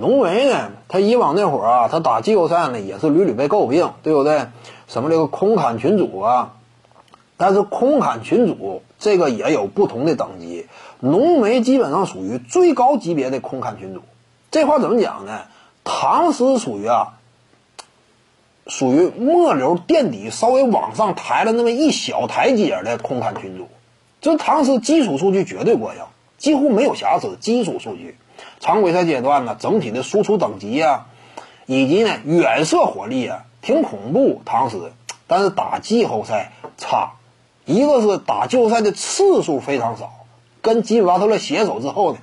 浓眉呢，他以往那会儿啊，他打季后赛呢也是屡屡被诟病，对不对？什么这个空砍群主啊，但是空砍群主这个也有不同的等级，浓眉基本上属于最高级别的空砍群主。这话怎么讲呢？唐斯属于啊，属于末流垫底，稍微往上抬了那么一小台阶的空砍群主。这唐斯基础数据绝对过硬，几乎没有瑕疵。基础数据，常规赛阶段呢，整体的输出等级啊，以及呢远射火力啊，挺恐怖。唐斯，但是打季后赛差，一个是打季后赛的次数非常少，跟吉米巴特勒携手之后呢。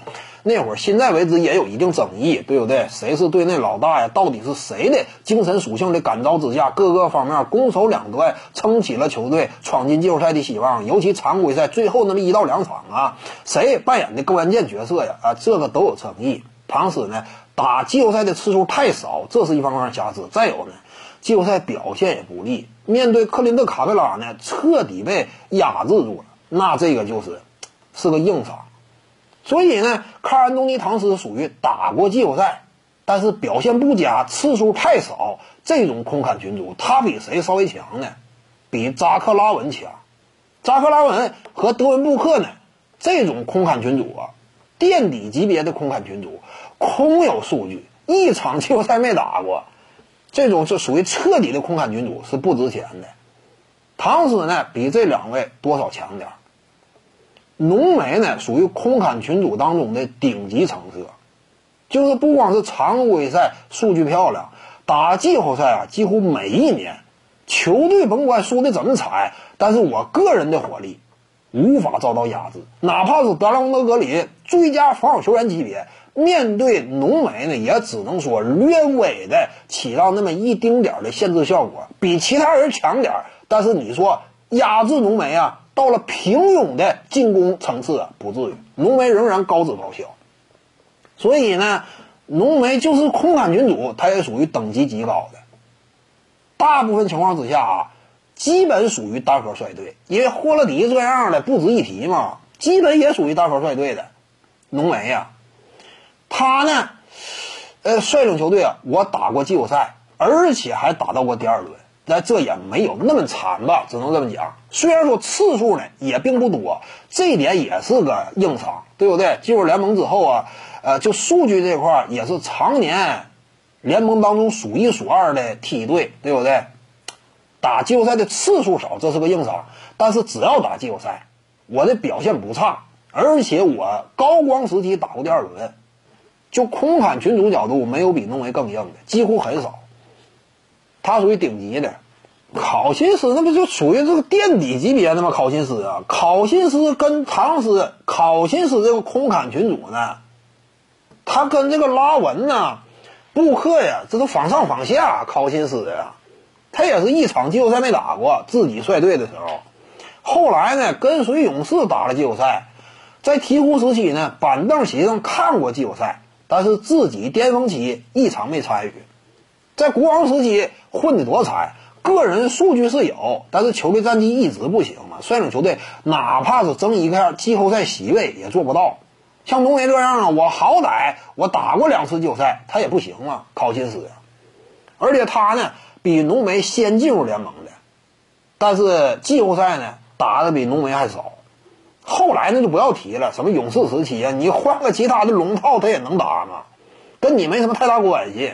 那会儿，现在为止也有一定争议，对不对？谁是队内老大呀？到底是谁的精神属性的感召之下，各个方面攻守两端撑起了球队闯进季后赛的希望？尤其常规赛最后那么一到两场啊，谁扮演的关键角色呀？啊，这个都有争议。唐斯呢，打季后赛的次数太少，这是一方面瑕疵。再有呢，季后赛表现也不利，面对克林特·卡佩拉呢，彻底被压制住了，那这个就是是个硬伤。所以呢，卡尔安东尼唐斯属于打过季后赛，但是表现不佳，次数太少。这种空砍群主，他比谁稍微强呢？比扎克拉文强。扎克拉文和德文布克呢？这种空砍群主啊，垫底级别的空砍群主，空有数据，一场季后赛没打过，这种是属于彻底的空砍群主，是不值钱的。唐斯呢，比这两位多少强点儿。浓眉呢，属于空砍群组当中的顶级成色，就是不光是常规赛数据漂亮，打季后赛啊，几乎每一年，球队甭管输的怎么惨，但是我个人的火力无法遭到压制，哪怕是德拉蒙德格林最佳防守球员级别，面对浓眉呢，也只能说略微的起到那么一丁点的限制效果，比其他人强点，但是你说压制浓眉啊？到了平庸的进攻层次啊，不至于。浓眉仍然高质高效，所以呢，浓眉就是空砍群主，他也属于等级极高的。大部分情况之下啊，基本属于单核率队，因为霍勒迪这样的不值一提嘛，基本也属于单核率队的。浓眉呀，他呢，呃，率领球队啊，我打过季后赛，而且还打到过第二轮。那这也没有那么惨吧，只能这么讲。虽然说次数呢也并不多，这一点也是个硬伤，对不对？进入联盟之后啊，呃，就数据这块也是常年联盟当中数一数二的梯队，对不对？打季后赛的次数少，这是个硬伤。但是只要打季后赛，我的表现不差，而且我高光时期打过第二轮，就空砍群主角度，没有比浓眉更硬的，几乎很少。他属于顶级的，考辛斯那不就属于这个垫底级别的吗？考辛斯啊，考辛斯跟唐斯，考辛斯这个空砍群主呢，他跟这个拉文呢，布克呀，这都仿上仿下。考辛斯呀，他也是一场季后赛没打过，自己率队的时候，后来呢跟随勇士打了季后赛，在鹈鹕时期呢板凳席上看过季后赛，但是自己巅峰期一场没参与。在国王时期混的多惨，个人数据是有，但是球队战绩一直不行嘛。率领球队哪怕是争一个季后赛席位也做不到。像浓眉这样啊，我好歹我打过两次季后赛，他也不行啊，考辛斯呀。而且他呢比浓眉先进入联盟的，但是季后赛呢打的比浓眉还少。后来那就不要提了，什么勇士时期啊，你换个其他的龙套他也能打吗？跟你没什么太大关系。